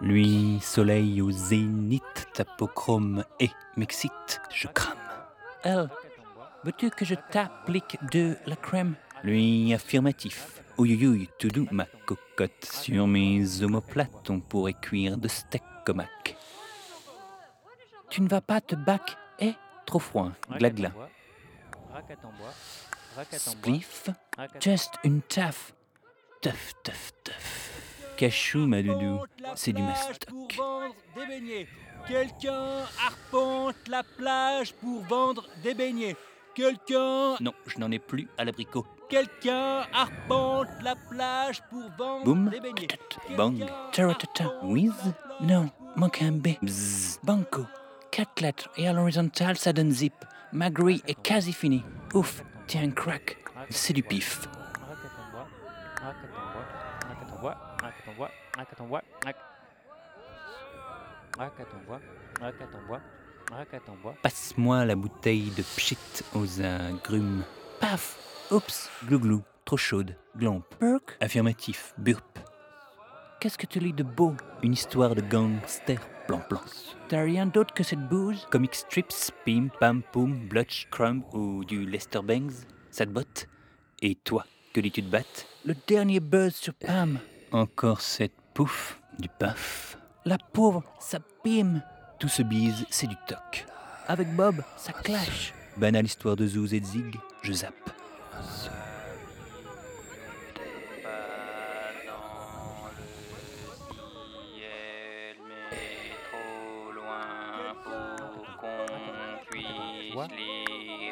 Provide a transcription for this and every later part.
Lui, soleil au zénith, tapochrome et m'excite, je crame. Elle, veux-tu que je t'applique de la crème? Lui, affirmatif. Ouïouïouï, tout doux, ma cocotte. Sur mes omoplates, on pourrait cuire de steak comac. Tu ne vas pas te bac Eh, trop froid, glagla. Spliff, just une taf. Teuf, teuf, teuf. Cachou, ma doudou, c'est du mastoc. Quelqu'un arpente la plage pour vendre des beignets. Quelqu'un, Non, je n'en ai plus à l'abricot. quelqu'un arpente la plage pour vendre Boum, des beignets. bang, taratata, with Non, manque un B. Bzz, banco. Quatre lettres et à l'horizontale, ça donne zip. Magri est quasi fini. Ouf, tiens, crack. C'est du pif. Passe-moi la bouteille de pchit aux agrumes. Paf Oups Glouglou. Trop chaude. Glomp. Burk Affirmatif. Burp. Qu'est-ce que tu lis de beau? Une histoire de gangster. Plan plan. T'as rien d'autre que cette bouse Comic strips, pim, pam, poum, blotch, crumb ou du Lester Bangs Ça te botte Et toi, que dis-tu de batte Le dernier buzz sur Pam. Encore cette pouf, du paf. La pauvre, ça pime. Tout se bise, c'est du toc. Avec Bob, ça clash. Banale histoire de Zouz et de Zig, je zappe.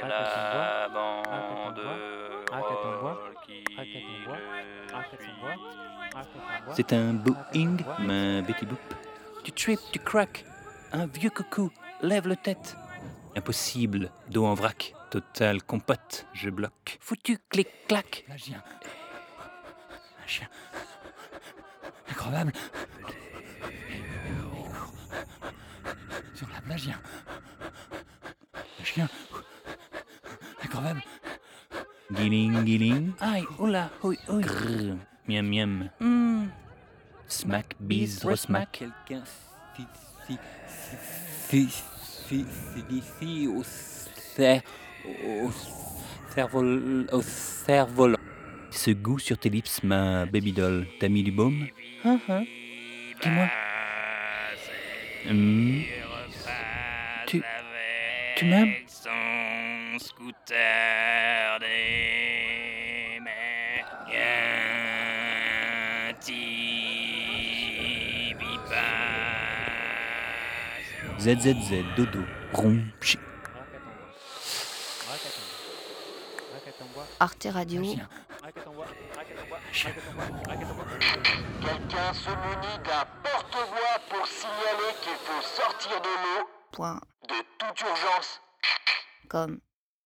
En bois. C'est un Boeing, ma Betty Boop. Tu trip, tu crack. Un vieux coucou, lève le tête. Impossible, dos en vrac. Total compote, je bloque. Foutu, clic, clac. Un chien. Un chien. Incroyable. Sur la plage, il y a un- un chien. Incroyable. Guiling, guiling. Aïe, oula, oi, oi. Grrr, miam, miam. Hmm. Smack, bise, resmack. Quelqu'un si si si si si d'ici au cer au cerveau au cerveau Ce goût sur tes lips, ma baby doll. T'as mis du baume? Hein, hein. Dis-moi. Hmm. Tu- tu m'aimes? Scooter des. ZZZ, dodo, rond, pchi. Raquette en bois. Raquette en bois. Raquette en bois. Arte Radio. Raquette en bois. Raquette en bois. Raquette en bois. Raquette en bois. Quelqu'un se munit d'un porte-voix pour signaler qu'il faut sortir de l'eau Point de toute urgence. com.